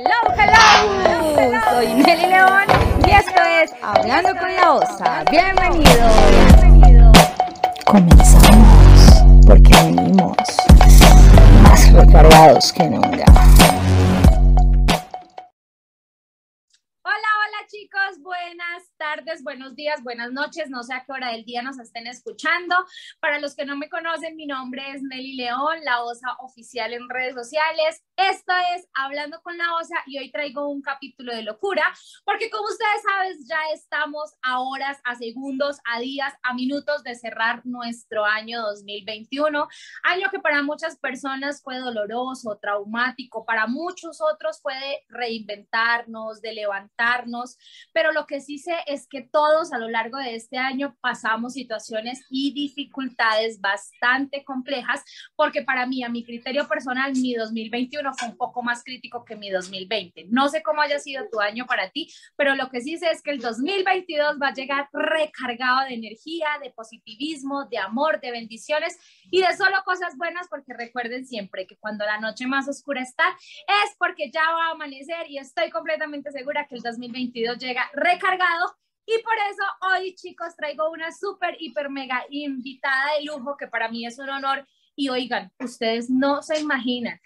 Hello, hello, soy Nelly León y esto es Hablando con la Osa. Bienvenido, bienvenido. Comenzamos porque venimos más recargados que nunca. Tardes, buenos días, buenas noches, no sé a qué hora del día nos estén escuchando. Para los que no me conocen, mi nombre es Nelly León, la OSA oficial en redes sociales. Esto es Hablando con la OSA y hoy traigo un capítulo de locura, porque como ustedes saben, ya estamos a horas, a segundos, a días, a minutos de cerrar nuestro año 2021, año que para muchas personas fue doloroso, traumático, para muchos otros fue de reinventarnos, de levantarnos, pero lo que sí sé es que todos a lo largo de este año pasamos situaciones y dificultades bastante complejas, porque para mí, a mi criterio personal, mi 2021 fue un poco más crítico que mi 2020. No sé cómo haya sido tu año para ti, pero lo que sí sé es que el 2022 va a llegar recargado de energía, de positivismo, de amor, de bendiciones y de solo cosas buenas, porque recuerden siempre que cuando la noche más oscura está, es porque ya va a amanecer y estoy completamente segura que el 2022 llega recargado y por eso hoy, chicos, traigo una súper, hiper, mega invitada de lujo que para mí es un honor. Y oigan, ustedes no se imaginan.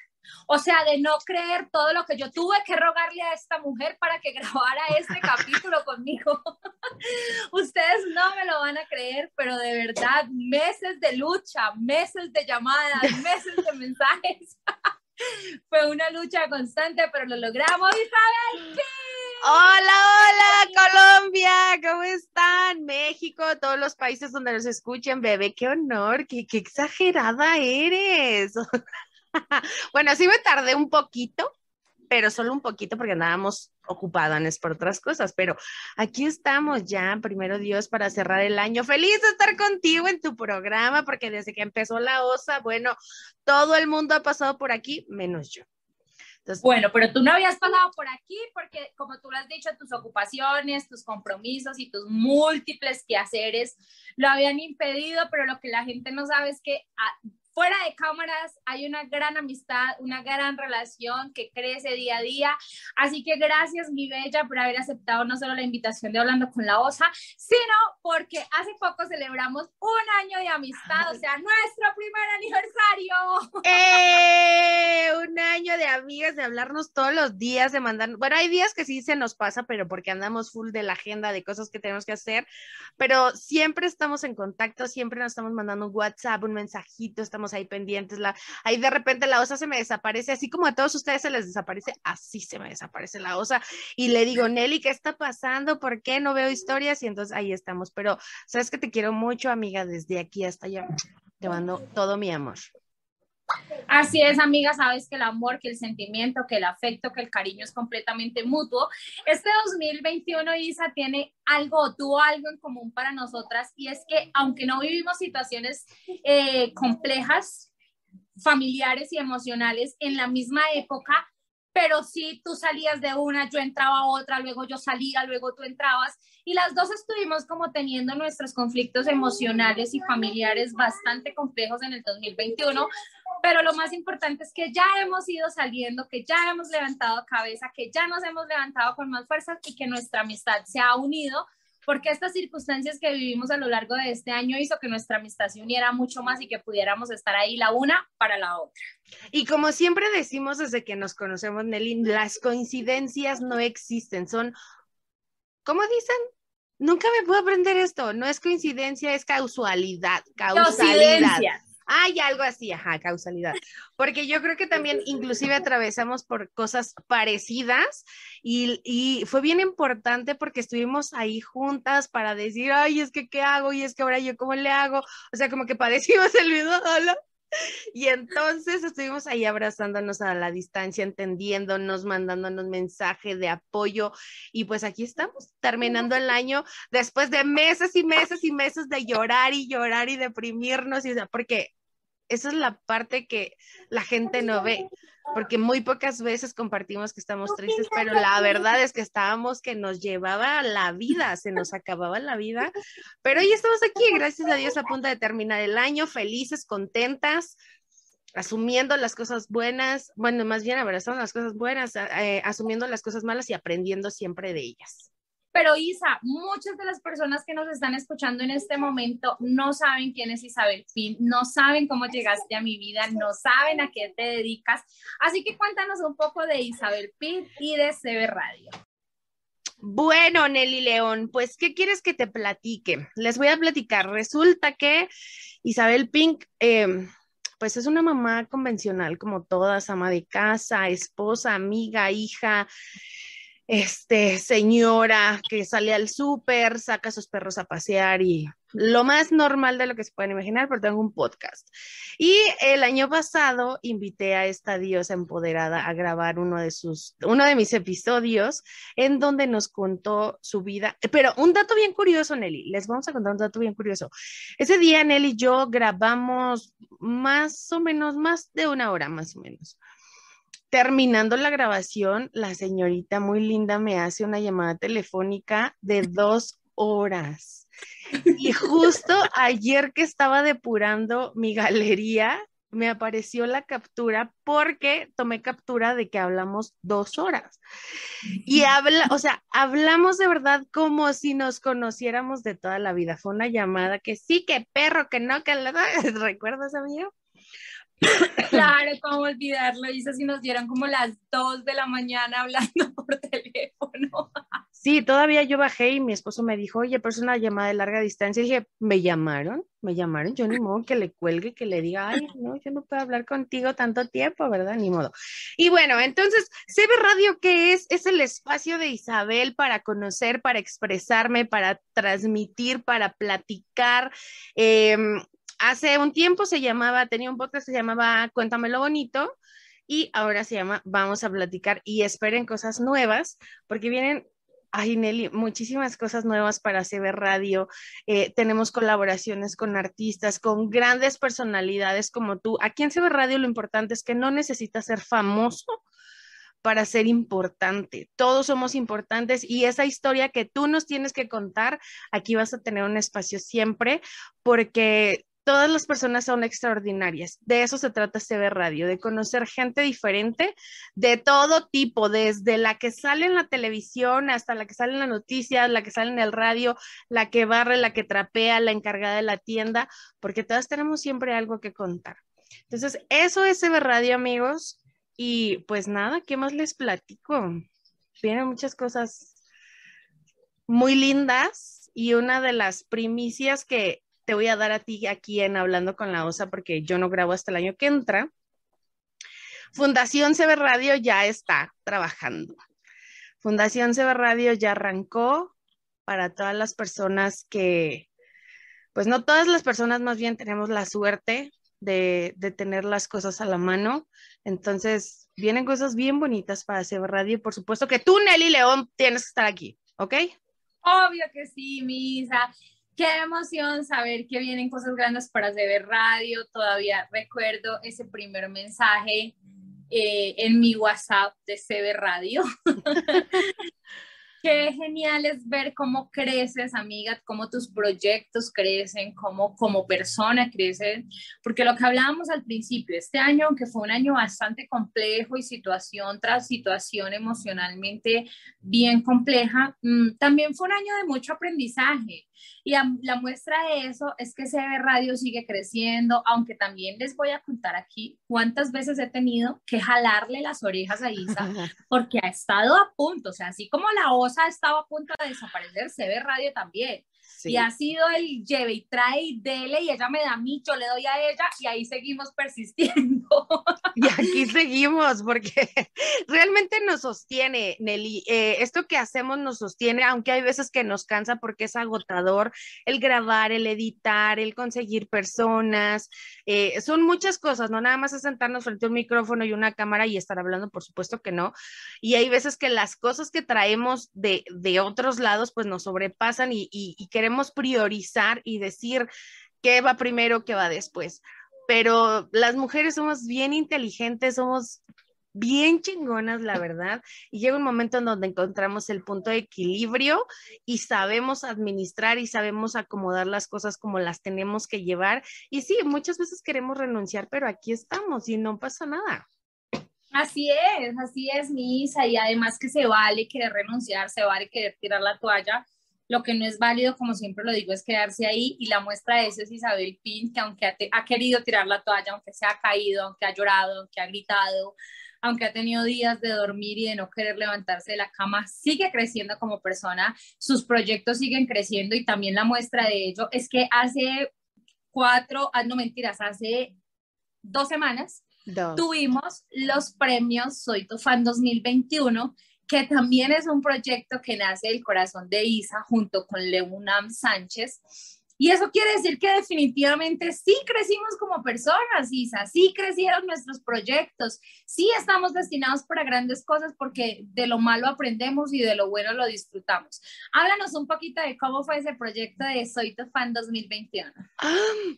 O sea, de no creer todo lo que yo tuve que rogarle a esta mujer para que grabara este capítulo conmigo. Ustedes no me lo van a creer, pero de verdad, meses de lucha, meses de llamadas, meses de mensajes. Fue una lucha constante, pero lo logramos, Isabel. Hola, hola, Colombia, ¿cómo están? México, todos los países donde nos escuchen, bebé, qué honor, qué, qué exagerada eres. bueno, sí me tardé un poquito, pero solo un poquito porque andábamos ocupadas por otras cosas, pero aquí estamos ya, primero Dios, para cerrar el año. Feliz de estar contigo en tu programa, porque desde que empezó la OSA, bueno, todo el mundo ha pasado por aquí, menos yo. Bueno, pero tú no habías pasado por aquí porque, como tú lo has dicho, tus ocupaciones, tus compromisos y tus múltiples quehaceres lo habían impedido, pero lo que la gente no sabe es que fuera de cámaras hay una gran amistad, una gran relación que crece día a día. Así que gracias, mi bella, por haber aceptado no solo la invitación de Hablando con la OSA, sino porque hace poco celebramos un año de amistad, o sea, nuestro primer aniversario. ¡Eh! Un año de amigas, de hablarnos todos los días, de mandar. Bueno, hay días que sí se nos pasa, pero porque andamos full de la agenda de cosas que tenemos que hacer, pero siempre estamos en contacto, siempre nos estamos mandando un WhatsApp, un mensajito, estamos ahí pendientes, la, ahí de repente la osa se me desaparece, así como a todos ustedes se les desaparece, así se me desaparece la osa, y le digo, Nelly, ¿qué está pasando? ¿Por qué no veo historias? Y entonces ahí estamos, pero sabes que te quiero mucho, amiga, desde aquí hasta allá, te mando todo mi amor. Así es, amiga, sabes que el amor, que el sentimiento, que el afecto, que el cariño es completamente mutuo. Este 2021, Isa, tiene algo, tuvo algo en común para nosotras y es que aunque no vivimos situaciones eh, complejas, familiares y emocionales en la misma época, pero sí tú salías de una, yo entraba a otra, luego yo salía, luego tú entrabas, y las dos estuvimos como teniendo nuestros conflictos emocionales y familiares bastante complejos en el 2021, pero lo más importante es que ya hemos ido saliendo, que ya hemos levantado cabeza, que ya nos hemos levantado con más fuerza y que nuestra amistad se ha unido porque estas circunstancias que vivimos a lo largo de este año hizo que nuestra amistad se uniera mucho más y que pudiéramos estar ahí la una para la otra. Y como siempre decimos desde que nos conocemos, Nelly, las coincidencias no existen, son, ¿cómo dicen? Nunca me puedo aprender esto, no es coincidencia, es causalidad, causalidad. Hay algo así, ajá, causalidad. Porque yo creo que también inclusive atravesamos por cosas parecidas y, y, fue bien importante porque estuvimos ahí juntas para decir, ay, es que, ¿qué hago? Y es que ahora yo, ¿cómo le hago? O sea, como que padecimos el mismo dolor. Y entonces estuvimos ahí abrazándonos a la distancia, entendiéndonos, mandándonos mensaje de apoyo. Y pues aquí estamos, terminando el año después de meses y meses y meses de llorar y llorar y deprimirnos. Y, o porque esa es la parte que la gente no ve, porque muy pocas veces compartimos que estamos tristes, pero la verdad es que estábamos que nos llevaba la vida, se nos acababa la vida, pero hoy estamos aquí, gracias a Dios, a punto de terminar el año, felices, contentas, asumiendo las cosas buenas, bueno, más bien abrazando las cosas buenas, eh, asumiendo las cosas malas y aprendiendo siempre de ellas. Pero Isa, muchas de las personas que nos están escuchando en este momento no saben quién es Isabel Pin, no saben cómo llegaste a mi vida, no saben a qué te dedicas. Así que cuéntanos un poco de Isabel Pin y de CB Radio. Bueno, Nelly León, pues, ¿qué quieres que te platique? Les voy a platicar. Resulta que Isabel Pink, em, pues es una mamá convencional como todas, ama de casa, esposa, amiga, hija, este, señora que sale al súper, saca sus perros a pasear y lo más normal de lo que se pueden imaginar, pero tengo un podcast. Y el año pasado invité a esta diosa empoderada a grabar uno de sus, uno de mis episodios en donde nos contó su vida. Pero un dato bien curioso, Nelly, les vamos a contar un dato bien curioso. Ese día, Nelly y yo grabamos más o menos, más de una hora, más o menos. Terminando la grabación, la señorita muy linda me hace una llamada telefónica de dos horas. Y justo ayer que estaba depurando mi galería, me apareció la captura porque tomé captura de que hablamos dos horas. Y habla, o sea, hablamos de verdad como si nos conociéramos de toda la vida. Fue una llamada que sí, que perro, que no, que la... ¿Recuerdas, amigo? Claro, cómo olvidarlo, Isa, si nos dieron como las 2 de la mañana hablando por teléfono. Sí, todavía yo bajé y mi esposo me dijo, oye, pero es una llamada de larga distancia. Y dije, ¿me llamaron? ¿Me llamaron? Yo ni modo que le cuelgue, que le diga, ay, no, yo no puedo hablar contigo tanto tiempo, ¿verdad? Ni modo. Y bueno, entonces, CB Radio, ¿qué es? Es el espacio de Isabel para conocer, para expresarme, para transmitir, para platicar. Eh, hace un tiempo se llamaba, tenía un podcast que se llamaba Cuéntamelo Bonito y ahora se llama Vamos a platicar y esperen cosas nuevas porque vienen Ay, Nelly, muchísimas cosas nuevas para CB Radio. Eh, tenemos colaboraciones con artistas, con grandes personalidades como tú. Aquí en CB Radio lo importante es que no necesitas ser famoso para ser importante. Todos somos importantes y esa historia que tú nos tienes que contar, aquí vas a tener un espacio siempre porque todas las personas son extraordinarias. De eso se trata CB Radio, de conocer gente diferente de todo tipo, desde la que sale en la televisión hasta la que sale en las noticias, la que sale en el radio, la que barre, la que trapea, la encargada de la tienda, porque todas tenemos siempre algo que contar. Entonces, eso es CB Radio, amigos. Y pues nada, ¿qué más les platico? Vienen muchas cosas muy lindas y una de las primicias que te voy a dar a ti aquí en Hablando con la Osa porque yo no grabo hasta el año que entra. Fundación CB Radio ya está trabajando. Fundación CB Radio ya arrancó para todas las personas que, pues no todas las personas más bien tenemos la suerte de, de tener las cosas a la mano. Entonces, vienen cosas bien bonitas para CB Radio. Por supuesto que tú, Nelly León, tienes que estar aquí, ¿ok? Obvio que sí, Misa. Qué emoción saber que vienen cosas grandes para CB Radio. Todavía recuerdo ese primer mensaje eh, en mi WhatsApp de CB Radio. Qué genial es ver cómo creces, amiga, cómo tus proyectos crecen, cómo como persona crecen, porque lo que hablábamos al principio, este año, que fue un año bastante complejo y situación tras situación emocionalmente bien compleja, mm, también fue un año de mucho aprendizaje. Y la muestra de eso es que CB Radio sigue creciendo, aunque también les voy a contar aquí cuántas veces he tenido que jalarle las orejas a Isa, porque ha estado a punto, o sea, así como la ha estado a punto de desaparecer, ve radio también. Y ha sido el lleve y trae y dele y ella me da mí, yo le doy a ella y ahí seguimos persistiendo. Y aquí seguimos porque realmente nos sostiene, Nelly. Eh, esto que hacemos nos sostiene, aunque hay veces que nos cansa porque es agotador el grabar, el editar, el conseguir personas. Eh, son muchas cosas, no nada más es sentarnos frente a un micrófono y una cámara y estar hablando, por supuesto que no. Y hay veces que las cosas que traemos de, de otros lados pues nos sobrepasan y, y queremos priorizar y decir qué va primero, qué va después. Pero las mujeres somos bien inteligentes, somos bien chingonas, la verdad, y llega un momento en donde encontramos el punto de equilibrio y sabemos administrar y sabemos acomodar las cosas como las tenemos que llevar. Y sí, muchas veces queremos renunciar, pero aquí estamos y no pasa nada. Así es, así es, Misa, y además que se vale querer renunciar, se vale querer tirar la toalla. Lo que no es válido, como siempre lo digo, es quedarse ahí y la muestra de eso es Isabel Pin, que aunque ha, ha querido tirar la toalla, aunque se ha caído, aunque ha llorado, aunque ha gritado, aunque ha tenido días de dormir y de no querer levantarse de la cama, sigue creciendo como persona, sus proyectos siguen creciendo y también la muestra de ello es que hace cuatro, ah, no mentiras, hace dos semanas tuvimos los premios Soy tu fan 2021 que también es un proyecto que nace del corazón de Isa junto con Leunam Sánchez y eso quiere decir que definitivamente sí crecimos como personas, Isa, sí crecieron nuestros proyectos, sí estamos destinados para grandes cosas porque de lo malo aprendemos y de lo bueno lo disfrutamos. Háblanos un poquito de cómo fue ese proyecto de Soy tu fan 2021.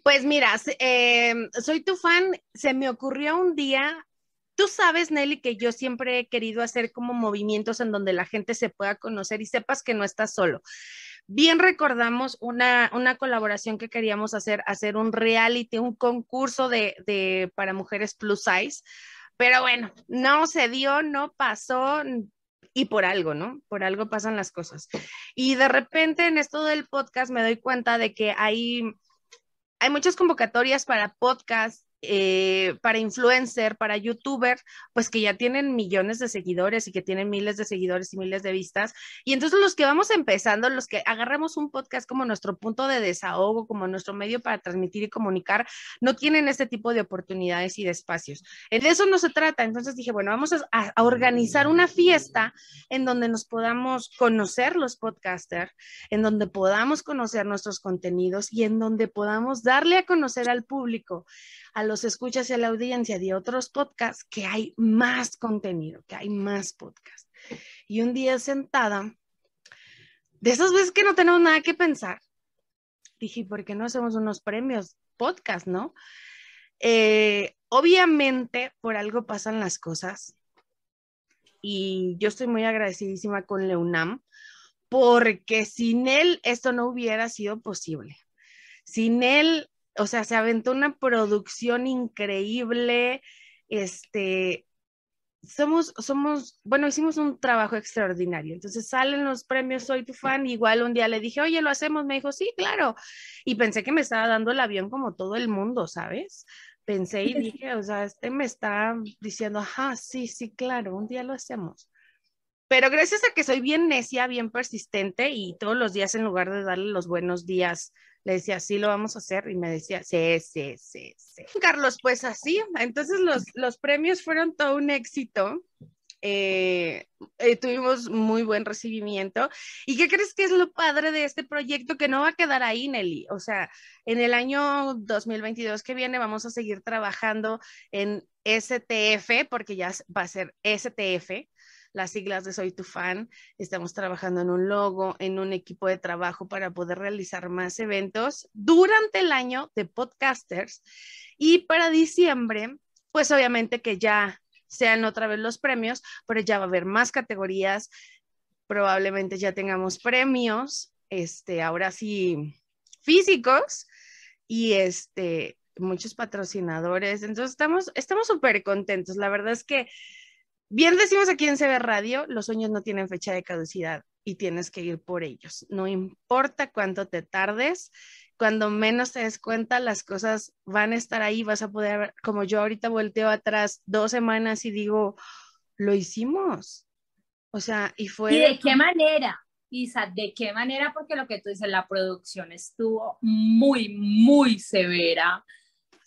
Pues mira, eh, Soy tu fan, se me ocurrió un día Tú sabes, Nelly, que yo siempre he querido hacer como movimientos en donde la gente se pueda conocer y sepas que no estás solo. Bien recordamos una, una colaboración que queríamos hacer, hacer un reality, un concurso de, de, para mujeres plus size, pero bueno, no se dio, no pasó, y por algo, ¿no? Por algo pasan las cosas. Y de repente en esto del podcast me doy cuenta de que hay, hay muchas convocatorias para podcast eh, para influencer, para youtuber, pues que ya tienen millones de seguidores y que tienen miles de seguidores y miles de vistas. Y entonces los que vamos empezando, los que agarramos un podcast como nuestro punto de desahogo, como nuestro medio para transmitir y comunicar, no tienen este tipo de oportunidades y de espacios. De eso no se trata. Entonces dije, bueno, vamos a, a organizar una fiesta en donde nos podamos conocer los podcasters, en donde podamos conocer nuestros contenidos y en donde podamos darle a conocer al público a los escuchas y a la audiencia de otros podcasts que hay más contenido, que hay más podcasts. Y un día sentada, de esas veces que no tenemos nada que pensar, dije, ¿por qué no hacemos unos premios podcast, no? Eh, obviamente, por algo pasan las cosas. Y yo estoy muy agradecidísima con Leunam, porque sin él esto no hubiera sido posible. Sin él o sea, se aventó una producción increíble, este, somos, somos, bueno, hicimos un trabajo extraordinario. Entonces salen los premios Soy tu fan. Igual un día le dije, oye, lo hacemos. Me dijo, sí, claro. Y pensé que me estaba dando el avión como todo el mundo, ¿sabes? Pensé y dije, o sea, este me está diciendo, ajá, sí, sí, claro, un día lo hacemos. Pero gracias a que soy bien necia, bien persistente y todos los días en lugar de darle los buenos días le decía, sí, lo vamos a hacer, y me decía, sí, sí, sí, sí. Carlos, pues así, entonces los, los premios fueron todo un éxito. Eh, eh, tuvimos muy buen recibimiento. ¿Y qué crees que es lo padre de este proyecto? Que no va a quedar ahí, Nelly. O sea, en el año 2022 que viene vamos a seguir trabajando en STF, porque ya va a ser STF, las siglas de Soy tu fan. Estamos trabajando en un logo, en un equipo de trabajo para poder realizar más eventos durante el año de podcasters. Y para diciembre, pues obviamente que ya sean otra vez los premios, pero ya va a haber más categorías. Probablemente ya tengamos premios, este, ahora sí, físicos y este, muchos patrocinadores. Entonces estamos, estamos súper contentos. La verdad es que Bien decimos aquí en CB Radio, los sueños no tienen fecha de caducidad y tienes que ir por ellos. No importa cuánto te tardes, cuando menos te des cuenta, las cosas van a estar ahí, vas a poder, como yo ahorita volteo atrás dos semanas y digo, lo hicimos. O sea, y fue... ¿Y de qué manera? Isa, ¿de qué manera? Porque lo que tú dices, la producción estuvo muy, muy severa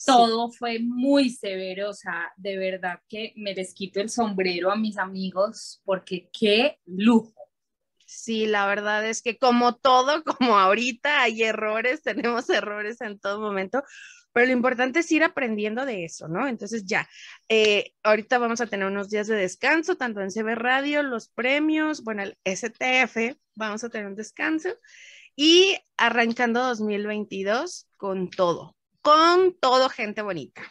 todo fue muy severo, o sea, de verdad que me les quito el sombrero a mis amigos porque qué lujo. Sí, la verdad es que como todo, como ahorita hay errores, tenemos errores en todo momento, pero lo importante es ir aprendiendo de eso, ¿no? Entonces ya, eh, ahorita vamos a tener unos días de descanso, tanto en CB Radio, los premios, bueno, el STF, vamos a tener un descanso y arrancando 2022 con todo, con todo gente bonita.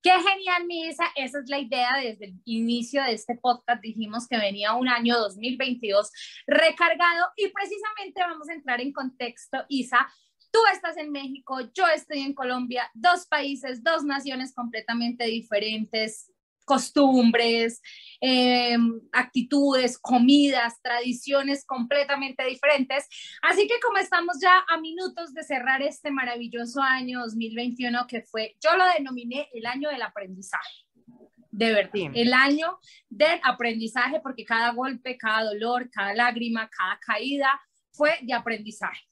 Qué genial, Misa. Esa es la idea desde el inicio de este podcast. Dijimos que venía un año 2022 recargado y precisamente vamos a entrar en contexto, Isa. Tú estás en México, yo estoy en Colombia, dos países, dos naciones completamente diferentes, costumbres, eh, actitudes, comidas, tradiciones completamente diferentes. Así que como estamos ya a minutos de cerrar este maravilloso año 2021 que fue, yo lo denominé el año del aprendizaje. De verdad, el año del aprendizaje, porque cada golpe, cada dolor, cada lágrima, cada caída fue de aprendizaje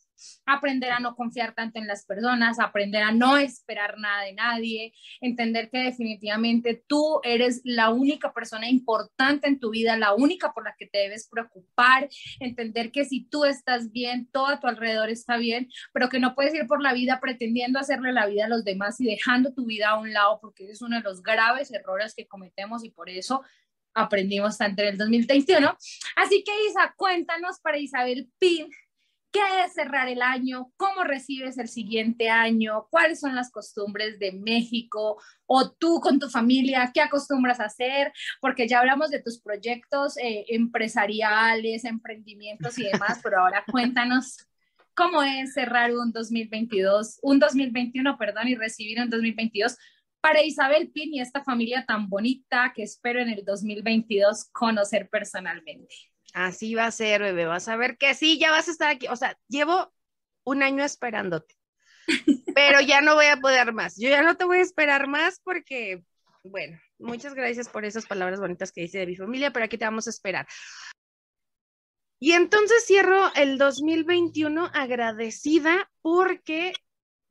aprender a no confiar tanto en las personas, aprender a no esperar nada de nadie, entender que definitivamente tú eres la única persona importante en tu vida, la única por la que te debes preocupar, entender que si tú estás bien, todo a tu alrededor está bien, pero que no puedes ir por la vida pretendiendo hacerle la vida a los demás y dejando tu vida a un lado, porque es uno de los graves errores que cometemos y por eso aprendimos tanto en el 2021. Así que Isa, cuéntanos para Isabel Pin, qué es cerrar el año, cómo recibes el siguiente año, cuáles son las costumbres de México o tú con tu familia, qué acostumbras a hacer, porque ya hablamos de tus proyectos eh, empresariales, emprendimientos y demás, pero ahora cuéntanos cómo es cerrar un 2022, un 2021, perdón, y recibir un 2022 para Isabel Pin y esta familia tan bonita que espero en el 2022 conocer personalmente. Así va a ser, bebé. Vas a ver que sí, ya vas a estar aquí. O sea, llevo un año esperándote, pero ya no voy a poder más. Yo ya no te voy a esperar más porque, bueno, muchas gracias por esas palabras bonitas que dice de mi familia, pero aquí te vamos a esperar. Y entonces cierro el 2021 agradecida porque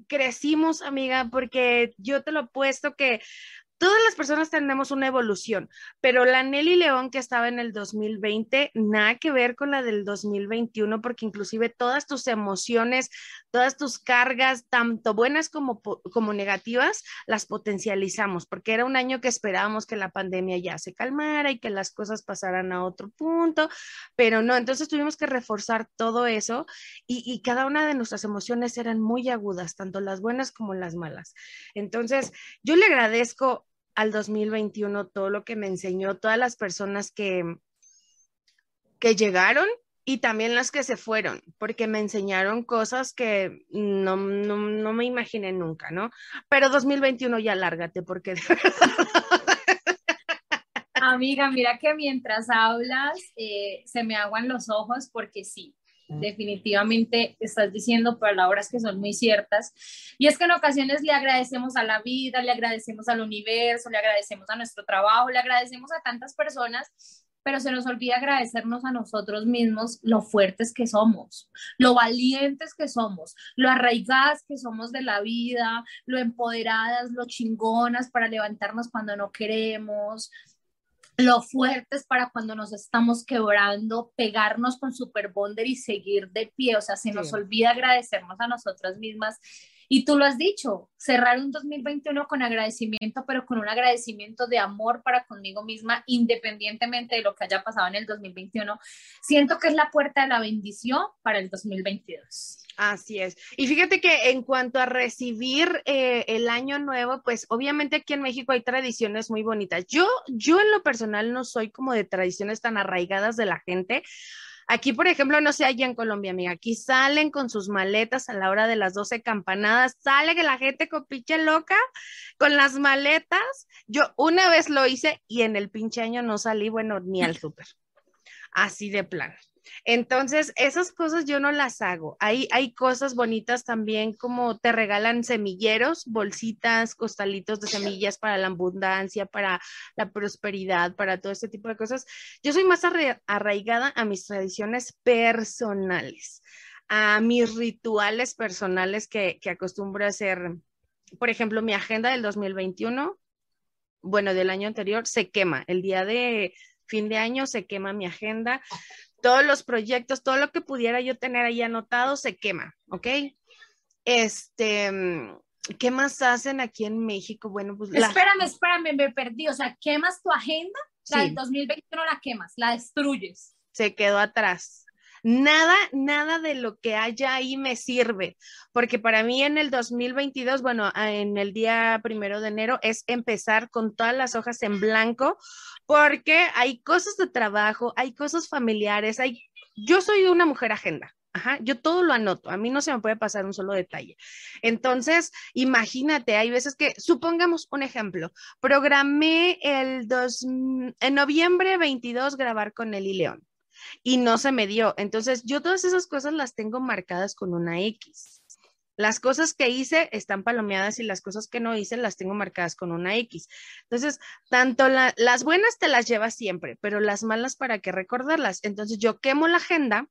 crecimos, amiga, porque yo te lo he puesto que todas las personas tenemos una evolución, pero la Nelly León que estaba en el 2020, nada que ver con la del 2021, porque inclusive todas tus emociones, todas tus cargas, tanto buenas como, como negativas, las potencializamos, porque era un año que esperábamos que la pandemia ya se calmara y que las cosas pasaran a otro punto, pero no, entonces tuvimos que reforzar todo eso y, y cada una de nuestras emociones eran muy agudas, tanto las buenas como las malas. Entonces, yo le agradezco al 2021, todo lo que me enseñó, todas las personas que, que llegaron y también las que se fueron, porque me enseñaron cosas que no, no, me imaginé nunca, ¿no? Pero 2021 ya lárgate, porque... Amiga, mira que mientras hablas eh, se me aguan los ojos porque sí, definitivamente estás diciendo palabras que son muy ciertas. Y es que en ocasiones le agradecemos a la vida, le agradecemos al universo, le agradecemos a nuestro trabajo, le agradecemos a tantas personas, pero se nos olvida agradecernos a nosotros mismos lo fuertes que somos, lo valientes que somos, lo arraigadas que somos de la vida, lo empoderadas, lo chingonas para levantarnos cuando no queremos, lo fuertes para cuando nos estamos quebrando, pegarnos con Super Bonder y seguir de pie. O sea, se nos olvida agradecernos a nosotras mismas. Y tú lo has dicho, cerrar un 2021 con agradecimiento, pero con un agradecimiento de amor para conmigo misma, independientemente de lo que haya pasado en el 2021. Siento que es la puerta de la bendición para el 2022. Así es. Y fíjate que en cuanto a recibir eh, el año nuevo, pues obviamente aquí en México hay tradiciones muy bonitas. Yo, yo en lo personal no soy como de tradiciones tan arraigadas de la gente. Aquí, por ejemplo, no sé, allá en Colombia, amiga, aquí salen con sus maletas a la hora de las 12 campanadas, sale que la gente con pinche loca con las maletas. Yo una vez lo hice y en el pinche año no salí, bueno, ni al súper. Así de plano. Entonces, esas cosas yo no las hago. Hay, hay cosas bonitas también como te regalan semilleros, bolsitas, costalitos de semillas para la abundancia, para la prosperidad, para todo este tipo de cosas. Yo soy más arraigada a mis tradiciones personales, a mis rituales personales que, que acostumbro a hacer. Por ejemplo, mi agenda del 2021, bueno, del año anterior, se quema. El día de fin de año se quema mi agenda todos los proyectos, todo lo que pudiera yo tener ahí anotado se quema, ¿ok? Este, ¿qué más hacen aquí en México? Bueno, pues... Espérame, espérame, me perdí, o sea, ¿quemas tu agenda? La del 2021 la quemas, la destruyes. Se quedó atrás. Nada, nada de lo que haya ahí me sirve, porque para mí en el 2022, bueno, en el día primero de enero es empezar con todas las hojas en blanco, porque hay cosas de trabajo, hay cosas familiares, hay, yo soy una mujer agenda. Yo todo lo anoto, a mí no se me puede pasar un solo detalle. Entonces, imagínate, hay veces que, supongamos un ejemplo, programé el dos, en noviembre 22 grabar con Eli León y no se me dio. Entonces, yo todas esas cosas las tengo marcadas con una X. Las cosas que hice están palomeadas y las cosas que no hice las tengo marcadas con una X. Entonces, tanto las buenas te las llevas siempre, pero las malas para qué recordarlas. Entonces, yo quemo la agenda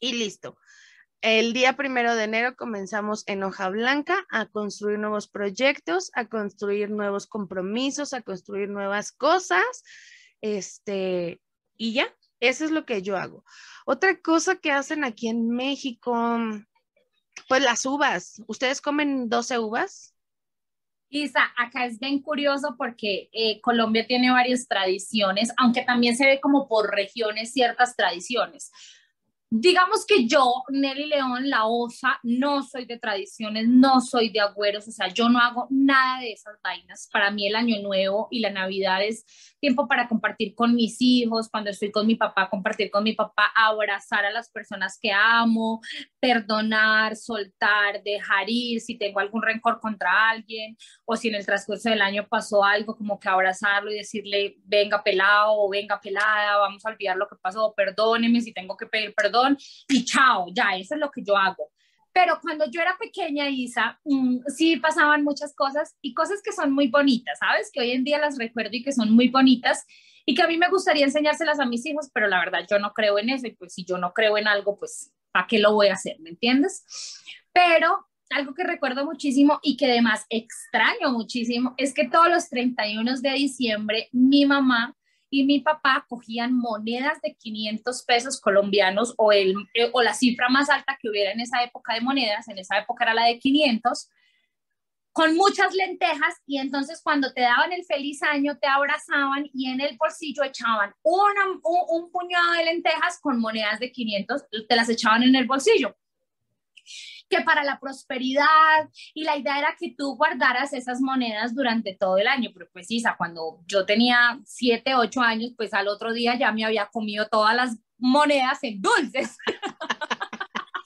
y listo. El día primero de enero comenzamos en hoja blanca a construir nuevos proyectos, a construir nuevos compromisos, a construir nuevas cosas. Este, y ya, eso es lo que yo hago. Otra cosa que hacen aquí en México, pues las uvas. ¿Ustedes comen 12 uvas? Isa, acá es bien curioso porque eh, Colombia tiene varias tradiciones, aunque también se ve como por regiones ciertas tradiciones. Digamos que yo, Nelly León, la osa, no soy de tradiciones, no soy de agüeros, o sea, yo no hago nada de esas vainas. Para mí el año nuevo y la Navidad es tiempo para compartir con mis hijos, cuando estoy con mi papá, compartir con mi papá, abrazar a las personas que amo, perdonar, soltar, dejar ir si tengo algún rencor contra alguien o si en el transcurso del año pasó algo, como que abrazarlo y decirle, venga pelado o venga pelada, vamos a olvidar lo que pasó, perdóneme si tengo que pedir perdón y chao, ya, eso es lo que yo hago. Pero cuando yo era pequeña, Isa, mm, sí pasaban muchas cosas y cosas que son muy bonitas, ¿sabes? Que hoy en día las recuerdo y que son muy bonitas y que a mí me gustaría enseñárselas a mis hijos, pero la verdad yo no creo en eso y pues si yo no creo en algo, pues ¿para qué lo voy a hacer? ¿Me entiendes? Pero algo que recuerdo muchísimo y que además extraño muchísimo es que todos los 31 de diciembre mi mamá y mi papá cogían monedas de 500 pesos colombianos o, el, eh, o la cifra más alta que hubiera en esa época de monedas, en esa época era la de 500, con muchas lentejas y entonces cuando te daban el feliz año te abrazaban y en el bolsillo echaban un, un puñado de lentejas con monedas de 500, te las echaban en el bolsillo que para la prosperidad y la idea era que tú guardaras esas monedas durante todo el año, pero pues cuando yo tenía 7, 8 años, pues al otro día ya me había comido todas las monedas en dulces.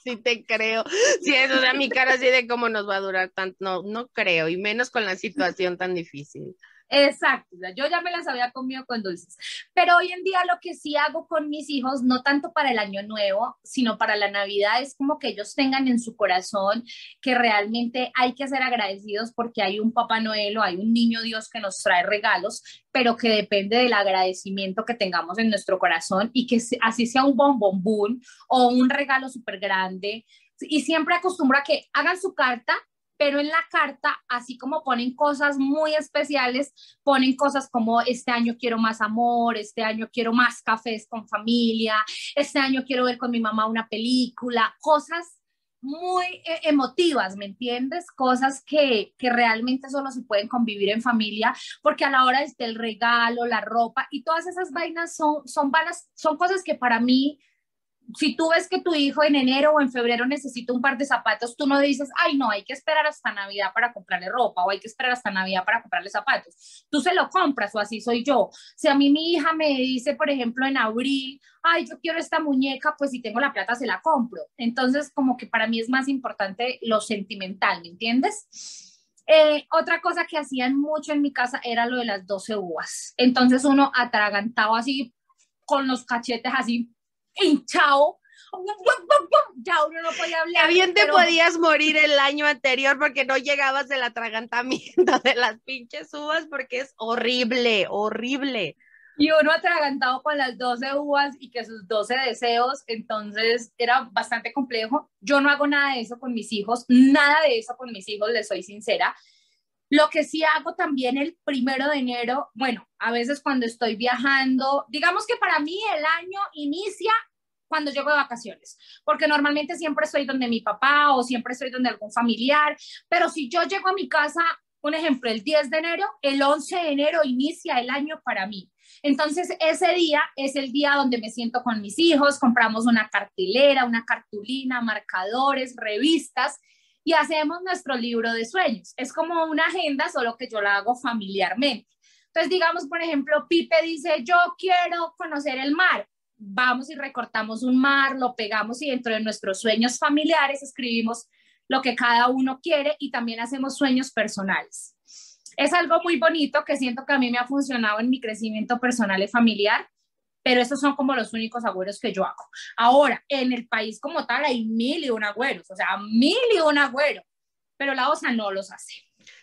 Sí te creo. Sí, eso de mi cara así de cómo nos va a durar tanto, no, no creo, y menos con la situación tan difícil. Exacto, yo ya me las había comido con dulces, pero hoy en día lo que sí hago con mis hijos, no tanto para el año nuevo, sino para la Navidad, es como que ellos tengan en su corazón que realmente hay que ser agradecidos porque hay un Papá Noel o hay un niño Dios que nos trae regalos, pero que depende del agradecimiento que tengamos en nuestro corazón y que así sea un bombombún o un regalo súper grande. Y siempre acostumbro a que hagan su carta pero en la carta, así como ponen cosas muy especiales, ponen cosas como este año quiero más amor, este año quiero más cafés con familia, este año quiero ver con mi mamá una película, cosas muy eh, emotivas, ¿me entiendes? Cosas que, que, realmente solo se pueden convivir en familia, porque a la hora del regalo, la ropa y todas esas vainas son, son, vanas, son cosas que para mí si tú ves que tu hijo en enero o en febrero necesita un par de zapatos, tú no dices, ay, no, hay que esperar hasta Navidad para comprarle ropa o hay que esperar hasta Navidad para comprarle zapatos. Tú se lo compras o así soy yo. Si a mí mi hija me dice, por ejemplo, en abril, ay, yo quiero esta muñeca, pues si tengo la plata se la compro. Entonces, como que para mí es más importante lo sentimental, ¿me entiendes? Eh, otra cosa que hacían mucho en mi casa era lo de las 12 uvas. Entonces uno atragantaba así con los cachetes así hinchado. Ya uno no podía hablar. Bien te podías morir el año anterior porque no llegabas del atragantamiento de las pinches uvas porque es horrible, horrible. Y uno atragantado con las 12 uvas y que sus 12 deseos, entonces era bastante complejo. Yo no hago nada de eso con mis hijos, nada de eso con mis hijos, les soy sincera. Lo que sí hago también el primero de enero, bueno, a veces cuando estoy viajando, digamos que para mí el año inicia cuando llego de vacaciones, porque normalmente siempre estoy donde mi papá o siempre estoy donde algún familiar, pero si yo llego a mi casa un ejemplo, el 10 de enero, el 11 de enero inicia el año para mí. Entonces, ese día es el día donde me siento con mis hijos, compramos una cartelera, una cartulina, marcadores, revistas y hacemos nuestro libro de sueños. Es como una agenda, solo que yo la hago familiarmente. Entonces, digamos, por ejemplo, Pipe dice, yo quiero conocer el mar. Vamos y recortamos un mar, lo pegamos y dentro de nuestros sueños familiares escribimos lo que cada uno quiere y también hacemos sueños personales. Es algo muy bonito que siento que a mí me ha funcionado en mi crecimiento personal y familiar, pero esos son como los únicos agüeros que yo hago. Ahora, en el país como tal hay mil y un agüeros, o sea, mil y un agüero, pero la OSA no los hace.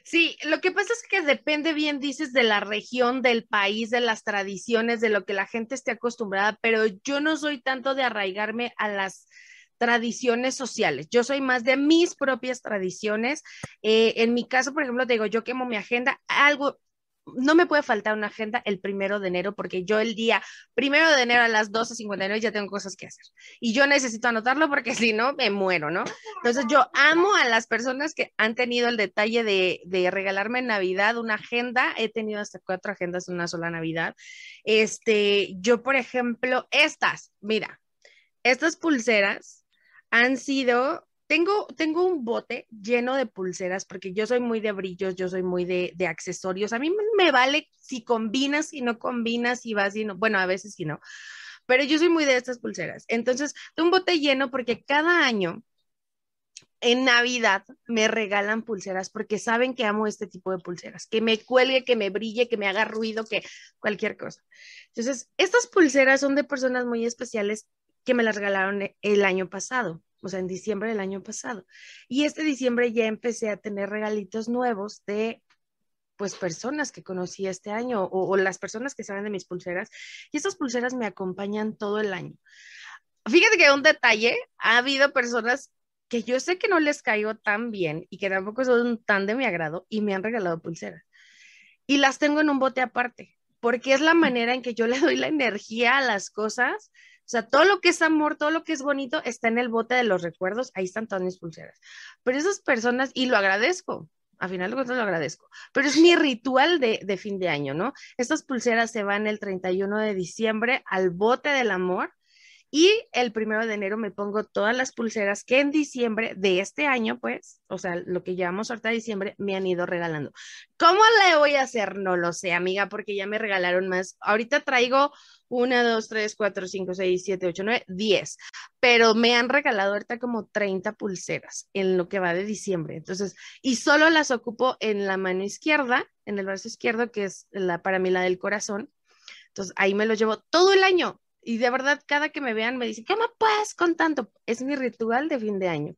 Sí, lo que pasa es que depende bien, dices, de la región, del país, de las tradiciones, de lo que la gente esté acostumbrada, pero yo no soy tanto de arraigarme a las tradiciones sociales. Yo soy más de mis propias tradiciones. Eh, en mi caso, por ejemplo, te digo, yo quemo mi agenda, algo, no me puede faltar una agenda el primero de enero, porque yo el día primero de enero a las 12.59 ya tengo cosas que hacer. Y yo necesito anotarlo porque si no, me muero, ¿no? Entonces yo amo a las personas que han tenido el detalle de, regalarme en Navidad una agenda. He tenido hasta cuatro agendas en una sola Navidad. Este, yo, por ejemplo, estas, mira, estas pulseras han sido, tengo, tengo un bote lleno de pulseras porque yo soy muy de brillos, yo soy muy de, de accesorios. A mí me vale si combinas, si no combinas, si vas y no, bueno, a veces si no, pero yo soy muy de estas pulseras. Entonces, tengo un bote lleno porque cada año en Navidad me regalan pulseras porque saben que amo este tipo de pulseras, que me cuelgue, que me brille, que me haga ruido, que cualquier cosa. Entonces, estas pulseras son de personas muy especiales que me las regalaron el año pasado, o sea, en diciembre del año pasado. Y este diciembre ya empecé a tener regalitos nuevos de pues personas que conocí este año o, las personas que saben de mis pulseras y estas pulseras me acompañan todo el año. Fíjate que un detalle, ha habido personas que yo sé que no les caigo tan bien y que tampoco son tan de mi agrado y me han regalado pulseras. Y las tengo en un bote aparte, porque es la manera en que yo le doy la energía a las cosas sea, todo lo que es amor, todo lo que es bonito está en el bote de los recuerdos, ahí están todas mis pulseras. Pero esas personas, y lo agradezco, a final de cuentas lo agradezco, pero es mi ritual de, de fin de año, ¿no? Estas pulseras se van el 31 de diciembre al bote del amor y el primero de enero me pongo todas las pulseras que en diciembre de este año, pues, o sea, lo que llevamos ahorita diciembre, me han ido regalando. ¿Cómo le voy a hacer? No lo sé, amiga, porque ya me regalaron más. Ahorita traigo una, dos, tres, cuatro, cinco, seis, siete, ocho, nueve, diez. Pero me han regalado ahorita como 30 pulseras en lo que va de diciembre. Entonces, y solo las ocupo en la mano izquierda, en el brazo izquierdo, que es la, para mí la del corazón. Entonces, ahí me lo llevo todo el año y de verdad, cada que me vean me dicen, ¿cómo puedes con tanto? Es mi ritual de fin de año.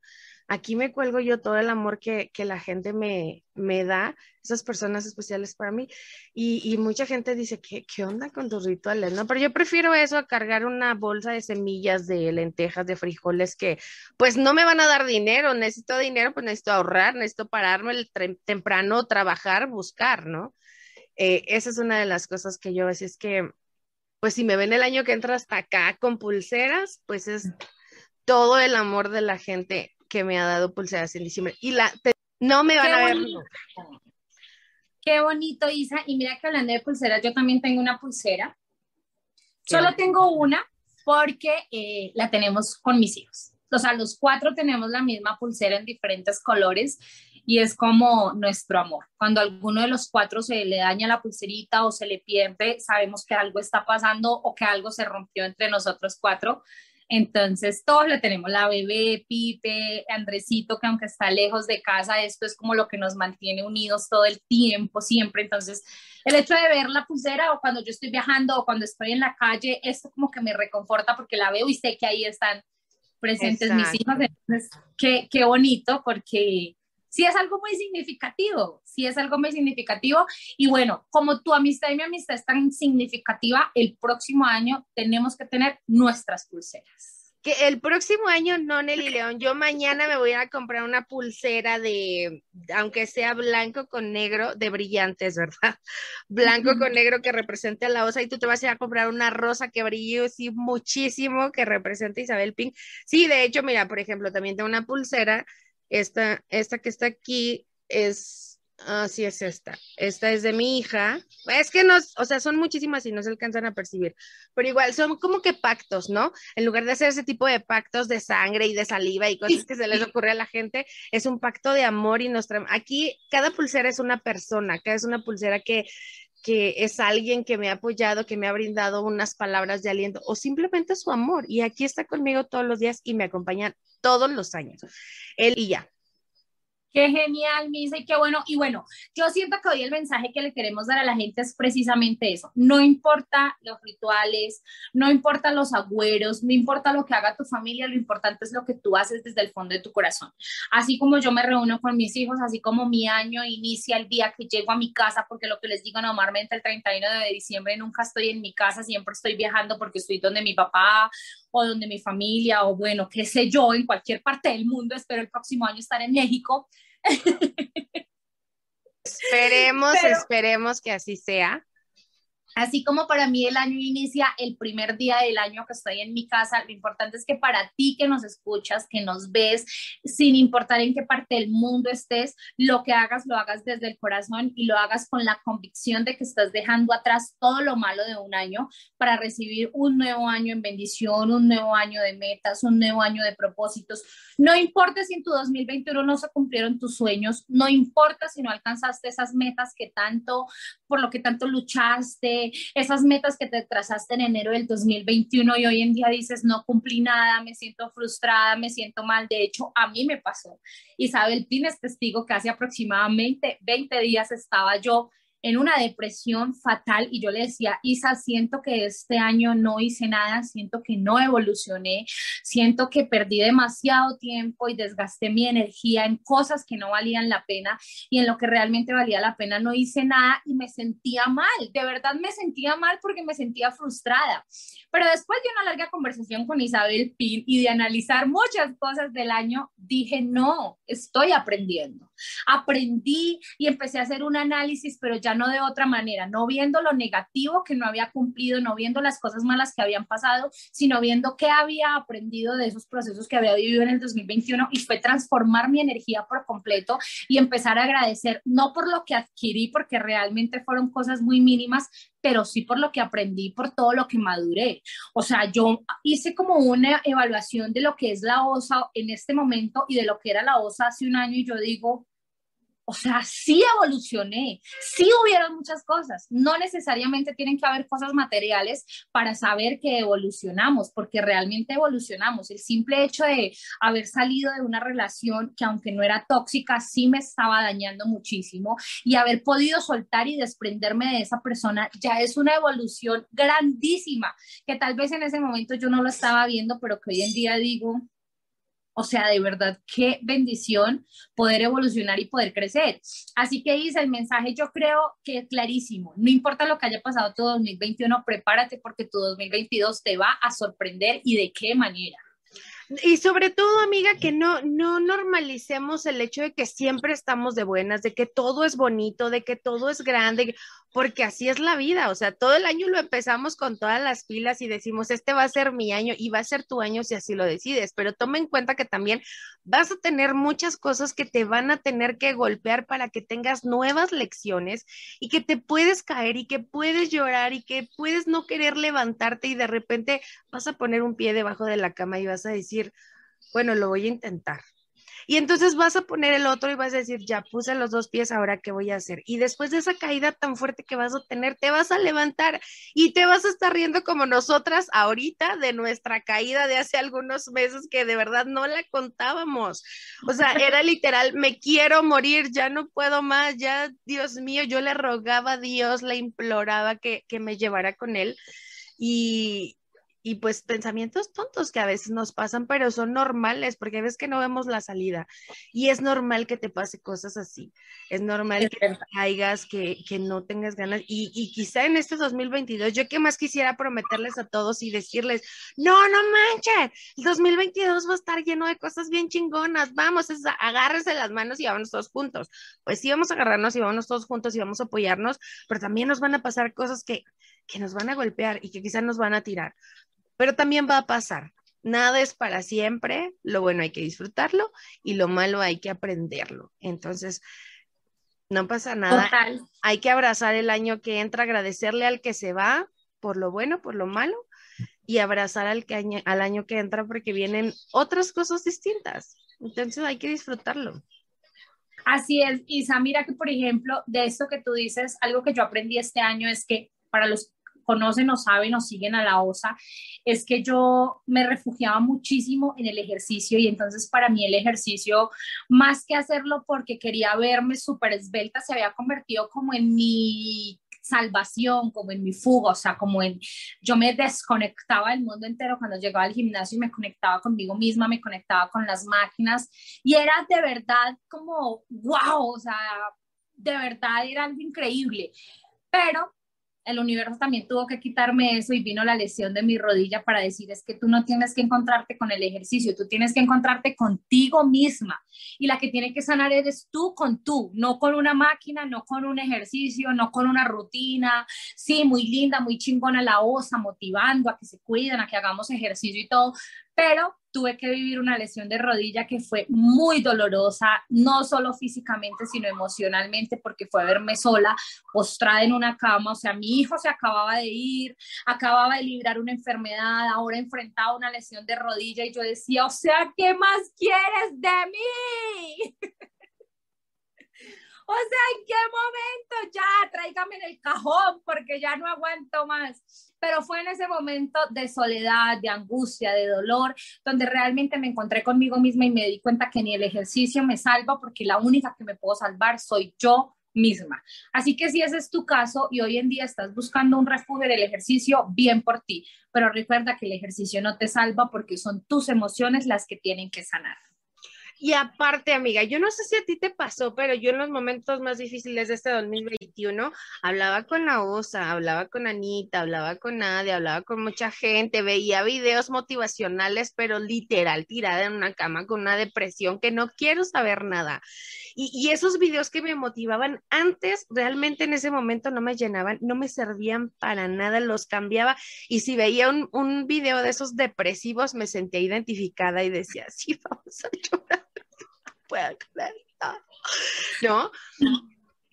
Aquí me cuelgo yo todo el amor que, que la gente me, me, da, esas personas especiales para mí. Y, y mucha gente dice, ¿Qué, ¿qué, onda con tus rituales? ¿no? Pero yo prefiero eso a cargar una bolsa de semillas, de lentejas, de frijoles que pues no me van a dar dinero. Necesito dinero, pues necesito ahorrar, necesito pararme el temprano, trabajar, buscar, ¿no? Eh, esa es una de las cosas que yo así es que pues si me ven el año que entra hasta acá con pulseras, pues es todo el amor de la gente que me ha dado pulseras en diciembre. Y la, no me van a ver. Qué bonito, Isa. Y mira que hablando de pulseras, yo también tengo una pulsera. Solo tengo una porque eh, la tenemos con mis hijos. O sea, los cuatro tenemos la misma pulsera en diferentes colores y es como nuestro amor. Cuando alguno de los cuatro se le daña la pulserita o se le pierde, sabemos que algo está pasando o que algo se rompió entre nosotros cuatro. Entonces, todos le tenemos, la bebé, Pipe, Andresito, que aunque está lejos de casa, esto es como lo que nos mantiene unidos todo el tiempo, siempre. Entonces, el hecho de ver la pulsera o cuando yo estoy viajando o cuando estoy en la calle, esto como que me reconforta porque la veo y sé que ahí están presentes mis hijos. Entonces, qué, qué bonito porque sí es algo muy significativo, sí es algo muy significativo. Y bueno, como tu amistad y mi amistad es tan significativa, el próximo año tenemos que tener nuestras pulseras. Que el próximo año no, Nelly León, yo mañana me voy a comprar una pulsera de, aunque sea blanco con negro, de brillantes, ¿verdad? Blanco con negro que represente a la osa y tú te vas a ir a comprar una rosa que brille sí muchísimo que represente a Isabel Pink. Sí, de hecho, mira, por ejemplo, también tengo una pulsera esta, esta que está aquí es, Ah, sí, es esta. Esta es de mi hija. Es que no, o sea, son muchísimas y no se alcanzan a percibir. Pero igual, son como que pactos, ¿no? En lugar de hacer ese tipo de pactos de sangre y de saliva y cosas que se les ocurre a la gente, es un pacto de amor y nos Aquí, cada pulsera es una persona, cada es una pulsera que que es alguien que me ha apoyado, que me ha brindado unas palabras de aliento o simplemente su amor. Y aquí está conmigo todos los días y me acompaña todos los años. Él y ya. Qué genial, Misa, y qué bueno. Y bueno, yo siento que hoy el mensaje que le queremos dar a la gente es precisamente eso. No importa los rituales, no importa los agüeros, no importa lo que haga tu familia, lo importante es lo que tú haces desde el fondo de tu corazón. Así como yo me reúno con mis hijos, así como mi año inicia el día que llego a mi casa, porque lo que les digo normalmente el 31 de diciembre nunca estoy en mi casa, siempre estoy viajando porque estoy donde mi papá o donde mi familia, o bueno, qué sé yo, en cualquier parte del mundo. Espero el próximo año estar en México. Esperemos, esperemos que así sea. Así como para mí el año inicia el primer día del año que estoy en mi casa, lo importante es que para ti que nos escuchas, que nos ves, sin importar en qué parte del mundo estés, lo que hagas lo hagas desde el corazón y lo hagas con la convicción de que estás dejando atrás todo lo malo de un año para recibir un nuevo año en bendición, un nuevo año de metas, un nuevo año de propósitos. No importa si en tu 2021 no se cumplieron tus sueños, no importa si no alcanzaste esas metas que tanto, por lo que tanto luchaste esas metas que te trazaste en enero del 2021 y hoy en día dices, no cumplí nada, me siento frustrada, me siento mal. De hecho, a mí me pasó. Isabel tienes testigo que hace aproximadamente 20 días estaba yo en una depresión fatal y yo le decía, Isa, siento que este año no hice nada, siento que no evolucioné, siento que perdí demasiado tiempo y desgasté mi energía en cosas que no valían la pena y en lo que realmente valía la pena no hice nada y me sentía mal, de verdad me sentía mal porque me sentía frustrada. Pero después de una larga conversación con Isabel Pin y de analizar muchas cosas del año, dije, no, estoy aprendiendo. Aprendí y empecé a hacer un análisis, pero ya no de otra manera, no viendo lo negativo que no había cumplido, no viendo las cosas malas que habían pasado, sino viendo qué había aprendido de esos procesos que había vivido en el 2021 y fue transformar mi energía por completo y empezar a agradecer, no por lo que adquirí, porque realmente fueron cosas muy mínimas, pero sí por lo que aprendí, por todo lo que maduré. O sea, yo hice como una evaluación de lo que es la OSA en este momento y de lo que era la OSA hace un año y yo digo, o sea, sí evolucioné, sí hubieron muchas cosas. No necesariamente tienen que haber cosas materiales para saber que evolucionamos, porque realmente evolucionamos. El simple hecho de haber salido de una relación que aunque no era tóxica, sí me estaba dañando muchísimo y haber podido soltar y desprenderme de esa persona ya es una evolución grandísima, que tal vez en ese momento yo no lo estaba viendo, pero que hoy en día digo, o sea, de verdad, qué bendición poder evolucionar y poder crecer. Así que dice el mensaje, yo creo que es clarísimo. No importa lo que haya pasado tu 2021, prepárate porque tu 2022 te va a sorprender y de qué manera. Y sobre todo, amiga, que no, no normalicemos el hecho de que siempre estamos de buenas, de que todo es bonito, de que todo es grande porque así es la vida, o sea, todo el año lo empezamos con todas las pilas y decimos, este va a ser mi año y va a ser tu año si así lo decides, pero toma en cuenta que también vas a tener muchas cosas que te van a tener que golpear para que tengas nuevas lecciones y que te puedes caer y que puedes llorar y que puedes no querer levantarte y de repente vas a poner un pie debajo de la cama y vas a decir, bueno, lo voy a intentar y entonces vas a poner el otro y vas a decir, ya puse los dos pies, ahora qué voy a hacer. Y después de esa caída tan fuerte que vas a tener, te vas a levantar y te vas a estar riendo como nosotras ahorita de nuestra caída de hace algunos meses que de verdad no la contábamos. O sea, era literal, me quiero morir, ya no puedo más, ya, Dios mío, yo le rogaba a Dios, le imploraba que, que me llevara con él. Y, y pues pensamientos tontos que a veces nos pasan, pero son normales porque a veces que no vemos la salida y es normal que te pase cosas así, es normal que caigas, que, que, no tengas ganas y, y, quizá en este 2022 yo que más quisiera prometerles a todos y decirles, no, no manchen, el 2022 va a estar lleno de cosas bien chingonas, vamos, es, agárrense las manos y vámonos todos juntos, pues sí vamos a agarrarnos y vámonos todos juntos y vamos a apoyarnos, pero también nos van a pasar cosas que, que nos van a golpear y que quizás nos van a tirar pero también va a pasar. Nada es para siempre, lo bueno hay que disfrutarlo y lo malo hay que aprenderlo. Entonces, No pasa nada. Total. Hay que abrazar el año que entra, agradecerle al que se va por lo bueno, por lo malo, y abrazar al, que año- al año que entra porque vienen otras cosas distintas. Entonces hay que disfrutarlo. Así es, Isa, mira que por ejemplo, de esto que tú dices, algo que yo aprendí este año es que para los conocen o saben o siguen a la OSA, es que yo me refugiaba muchísimo en el ejercicio y entonces para mí el ejercicio, más que hacerlo porque quería verme súper esbelta, se había convertido como en mi salvación, como en mi fuga, o sea, como en, yo me desconectaba del mundo entero cuando llegaba al gimnasio y me conectaba conmigo misma, me conectaba con las máquinas y era de verdad como, wow, o sea, de verdad era algo increíble. Pero el universo también tuvo que quitarme eso y vino la lesión de mi rodilla para decir es que tú no tienes que encontrarte con el ejercicio, tú tienes que encontrarte contigo misma. Y la que tiene que sanar eres tú con tú, no con una máquina, no con un ejercicio, no con una rutina, sí, muy linda, muy chingona la osa, motivando a que se cuiden, a que hagamos ejercicio y todo, pero tuve que vivir una lesión de rodilla que fue muy dolorosa, no solo físicamente, sino emocionalmente, porque fue verme sola, postrada en una cama, o sea, mi hijo se acababa de ir, acababa de librar una enfermedad, ahora enfrentaba una lesión de rodilla y yo decía, o sea, ¿qué más quieres de mí? O sea, ¿en qué momento ya? Tráigame en el cajón porque ya no aguanto más. Pero fue en ese momento de soledad, de angustia, de dolor, donde realmente me encontré conmigo misma y me di cuenta que ni el ejercicio me salva porque la única que me puedo salvar soy yo misma. Así que si ese es tu caso y hoy en día estás buscando un refugio del ejercicio, bien por ti. Pero recuerda que el ejercicio no te salva porque son tus emociones las que tienen que sanar. Y aparte, amiga, yo no sé si a ti te pasó, pero yo en los momentos más difíciles de este 2021 hablaba con la OSA, hablaba con Anita, hablaba con Nadia, hablaba con mucha gente, veía videos motivacionales, pero literal tirada en una cama con una depresión que no quiero saber nada. Y, y esos videos que me motivaban antes, realmente en ese momento no me llenaban, no me servían para nada, los cambiaba. Y si veía un, un video de esos depresivos, me sentía identificada y decía, sí, vamos a llorar puedo creerlo, ¿no?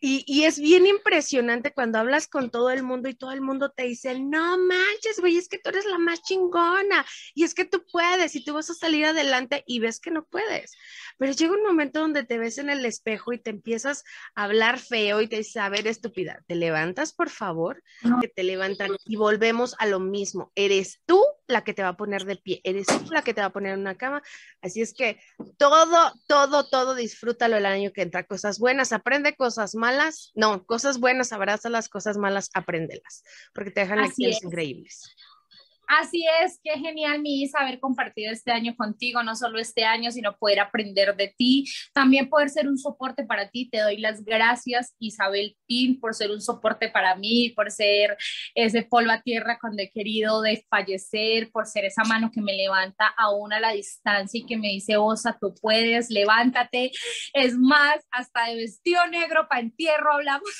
Y, y, es bien impresionante cuando hablas con todo el mundo y todo el mundo te dice, no manches, güey, es que tú eres la más chingona y es que tú puedes y tú vas a salir adelante y ves que no puedes. Pero llega un momento donde te ves en el espejo y te empiezas a hablar feo y te dices, a ver, estúpida, ¿te levantas, por favor? No. Que te levantan y volvemos a lo mismo. Eres tú la que te va a poner de pie, eres tú la que te va a poner en una cama. Así es que todo, todo, todo disfrútalo el año que entra. Cosas buenas, aprende cosas malas. No, cosas buenas, abraza las cosas malas, apréndelas, porque te dejan Así lecciones es. increíbles. Así es, qué genial, mi Isa, haber compartido este año contigo, no solo este año, sino poder aprender de ti, también poder ser un soporte para ti. Te doy las gracias, Isabel Pin, por ser un soporte para mí, por ser ese polvo a tierra cuando he querido desfallecer, por ser esa mano que me levanta aún a la distancia y que me dice, Osa, tú puedes, levántate. Es más, hasta de vestido negro para entierro hablamos.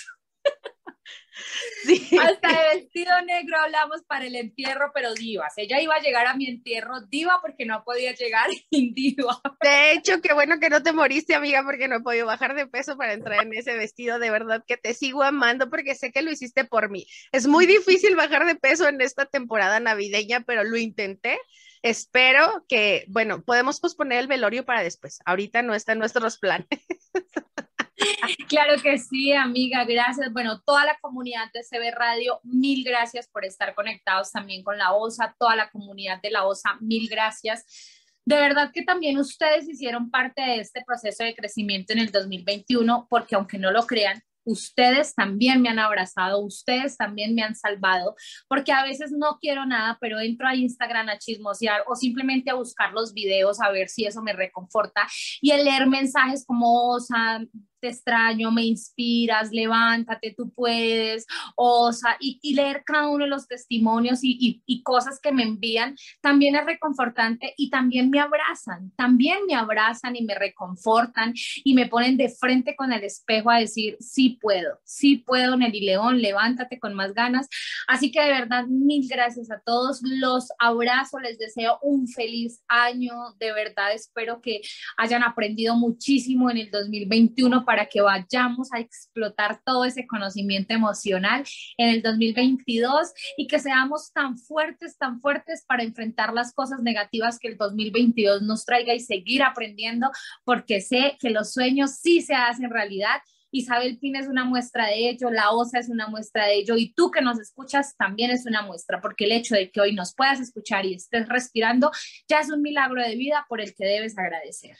Sí. Hasta de vestido negro hablamos para el entierro, pero divas. Ella iba a llegar a mi entierro diva porque no podía llegar en diva. De hecho, qué bueno que no te moriste, amiga, porque no he podido bajar de peso para entrar en ese vestido. De verdad que te sigo amando porque sé que lo hiciste por mí. Es muy difícil bajar de peso en esta temporada navideña, pero lo intenté. Espero que, bueno, podemos posponer el velorio para después. Ahorita no está en nuestros planes. Claro que sí, amiga, gracias. Bueno, toda la comunidad de CB Radio, mil gracias por estar conectados también con la OSA, toda la comunidad de la OSA, mil gracias. De verdad que también ustedes hicieron parte de este proceso de crecimiento en el 2021, porque aunque no lo crean, ustedes también me han abrazado, ustedes también me han salvado, porque a veces no quiero nada, pero entro a Instagram a chismosear o simplemente a buscar los videos a ver si eso me reconforta y el leer mensajes como, o sea, te extraño, me inspiras, levántate, tú puedes, o sea, y, y leer cada uno de los testimonios y, y, cosas que me envían, también es reconfortante y también me abrazan, también me abrazan y me reconfortan y me ponen de frente con el espejo a decir, sí puedo, sí puedo, Nelly León, levántate con más ganas. Así que de verdad, mil gracias a todos, los abrazo, les deseo un feliz año, de verdad espero que hayan aprendido muchísimo en el 2021 para que vayamos a explotar todo ese conocimiento emocional en el 2022 y que seamos tan fuertes, tan fuertes para enfrentar las cosas negativas que el 2022 nos traiga y seguir aprendiendo, porque sé que los sueños sí se hacen realidad Isabel Pin es una muestra de ello, la OSA es una muestra de ello y tú que nos escuchas también es una muestra, porque el hecho de que hoy nos puedas escuchar y estés respirando ya es un milagro de vida por el que debes agradecer.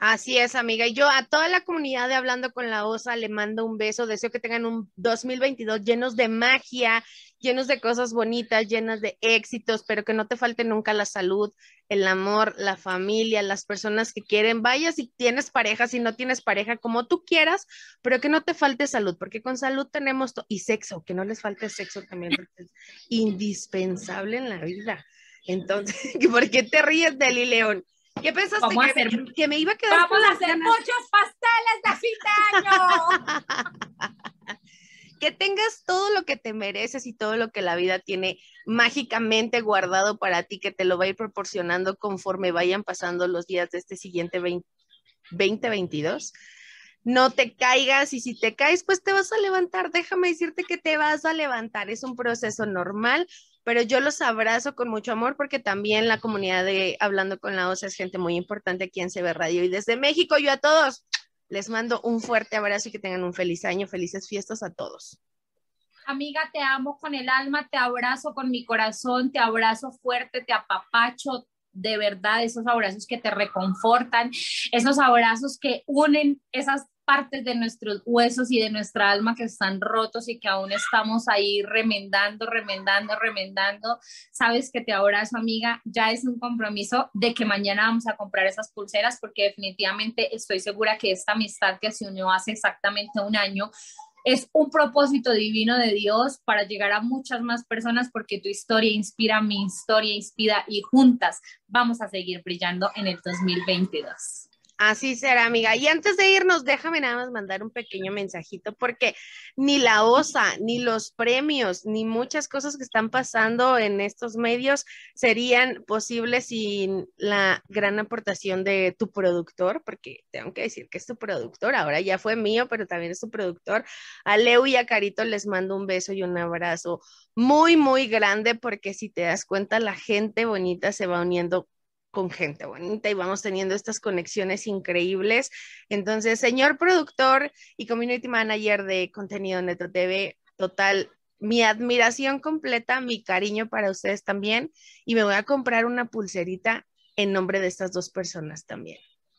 Así es, amiga. Y yo a toda la comunidad de Hablando con la OSA le mando un beso. Deseo que tengan un 2022 llenos de magia, llenos de cosas bonitas, llenas de éxitos, pero que no te falte nunca la salud, el amor, la familia, las personas que quieren. Vaya si tienes pareja, si no tienes pareja, como tú quieras, pero que no te falte salud, porque con salud tenemos y sexo, que no les falte sexo también, porque es indispensable en la vida. Entonces, ¿por qué te ríes de León? ¿Qué pensaste que, que, me iba a quedar? Vamos a hacer muchos pasteles de fin de año. que tengas todo lo que te mereces y todo lo que la vida tiene mágicamente guardado para ti, que te lo va a ir proporcionando conforme vayan pasando los días de este siguiente 2022. No te caigas y si te caes, pues te vas a levantar. Déjame decirte que te vas a levantar. Es un proceso normal pero yo los abrazo con mucho amor porque también la comunidad de Hablando con la OSA es gente muy importante aquí en CB Radio. Y desde México, yo a todos les mando un fuerte abrazo y que tengan un feliz año, felices fiestas a todos. Amiga, te amo con el alma, te abrazo con mi corazón, te abrazo fuerte, te apapacho, de verdad, esos abrazos que te reconfortan, esos abrazos que unen esas partes de nuestros huesos y de nuestra alma que están rotos y que aún estamos ahí remendando, remendando, remendando. Sabes que te abrazo, amiga. Ya es un compromiso de que mañana vamos a comprar esas pulseras porque definitivamente estoy segura que esta amistad que se unió hace exactamente un año es un propósito divino de Dios para llegar a muchas más personas porque tu historia inspira, mi historia inspira y juntas vamos a seguir brillando en el 2022. Así será, amiga. Y antes de irnos, déjame nada más mandar un pequeño mensajito porque ni la OSA, ni los premios, ni muchas cosas que están pasando en estos medios serían posibles sin la gran aportación de tu productor, porque tengo que decir que es tu productor, ahora ya fue mío, pero también es tu productor. A Leo y a Carito les mando un beso y un abrazo muy, muy grande porque si te das cuenta, la gente bonita se va uniendo con gente bonita y vamos teniendo estas conexiones increíbles. Entonces, señor productor y community manager de contenido Neto TV, total, mi admiración completa, mi cariño para ustedes también y me voy a comprar una pulserita en nombre de estas dos personas también.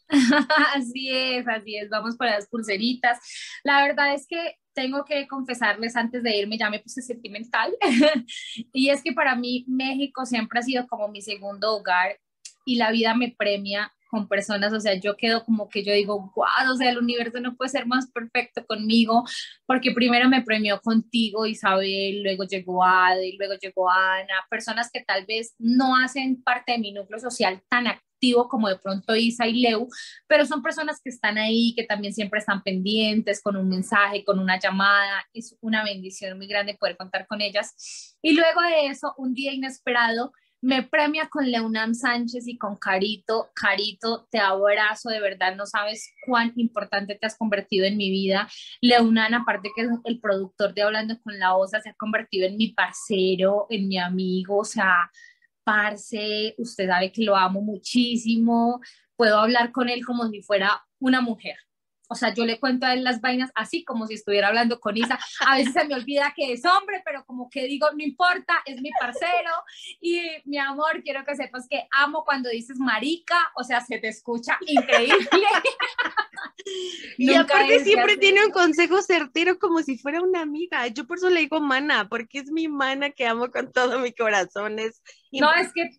así es, así es, vamos por las pulseritas. La verdad es que tengo que confesarles antes de irme, ya me puse sentimental, y es que para mí México siempre ha sido como mi segundo hogar y la vida me premia con personas, o sea, yo quedo como que yo digo, wow, o sea, el universo no puede ser más perfecto conmigo, porque primero me premió contigo, Isabel, luego llegó Ade, luego llegó Ana, personas que tal vez no hacen parte de mi núcleo social tan activo como de pronto Isa y Leu, pero son personas que están ahí, que también siempre están pendientes con un mensaje, con una llamada, es una bendición muy grande poder contar con ellas. Y luego de eso, un día inesperado, me premia con Leonam Sánchez y con Carito. Carito, te abrazo, de verdad, no sabes cuán importante te has convertido en mi vida. Leunan, aparte que es el productor de Hablando con la OSA, se ha convertido en mi parcero, en mi amigo, o sea, parce, usted sabe que lo amo muchísimo, puedo hablar con él como si fuera una mujer, o sea, yo le cuento a él las vainas así como si estuviera hablando con Isa. A veces se me olvida que es hombre, pero como que digo, no importa, es mi parcero. Y mi amor, quiero que sepas que amo cuando dices marica, o sea, se te escucha increíble. y aparte siempre tiene un consejo certero como si fuera una amiga. Yo por eso le digo mana, porque es mi mana que amo con todo mi corazón. Es no, es que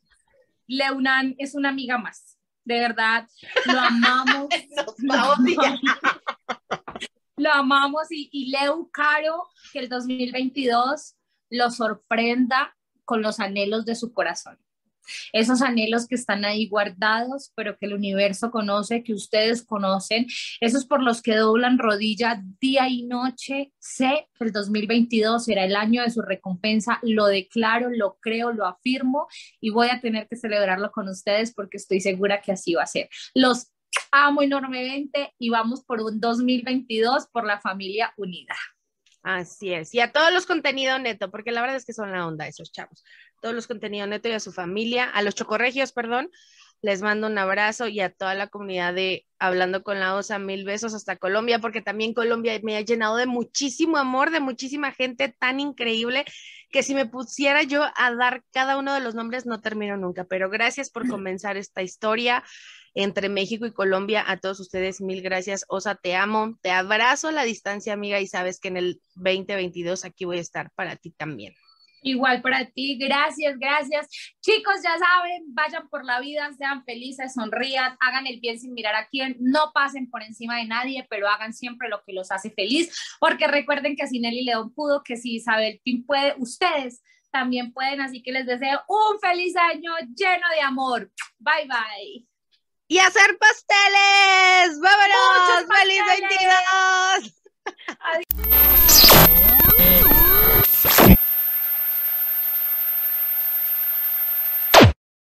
Leunan es una amiga más de verdad, lo amamos. lo amamos y, y Leo Caro, que el 2022 lo sorprenda con los anhelos de su corazón esos anhelos que están ahí guardados, pero que el universo conoce, que ustedes conocen, esos por los que doblan rodilla día y noche. Sé que el 2022 será el año de su recompensa, lo declaro, lo creo, lo afirmo y voy a tener que celebrarlo con ustedes porque estoy segura que así va a ser. Los amo enormemente y vamos por un 2022 por la familia unida. Así es. Y a todos los contenidos neto, porque la verdad es que son la onda esos chavos. Todos los contenidos neto y a su familia, a los chocorregios, perdón, les mando un abrazo y a toda la comunidad de Hablando con la Osa, mil besos hasta Colombia, porque también Colombia me ha llenado de muchísimo amor, de muchísima gente tan increíble que si me pusiera yo a dar cada uno de los nombres no termino nunca. Pero gracias por comenzar esta historia entre México y Colombia. A todos ustedes, mil gracias. Osa, te amo, te abrazo a la distancia, amiga, y sabes que en el 2022 aquí voy a estar para ti también. Igual para ti, gracias, gracias. Chicos, ya saben, vayan por la vida, sean felices, sonrían, hagan el bien sin mirar a quién, no pasen por encima de nadie, pero hagan siempre lo que los hace feliz, porque recuerden que si Nelly León pudo, que si Isabel Pin puede, ustedes también pueden, así que les deseo un feliz año lleno de amor. Bye, bye. Y hacer pasteles. Vámonos. Feliz 22.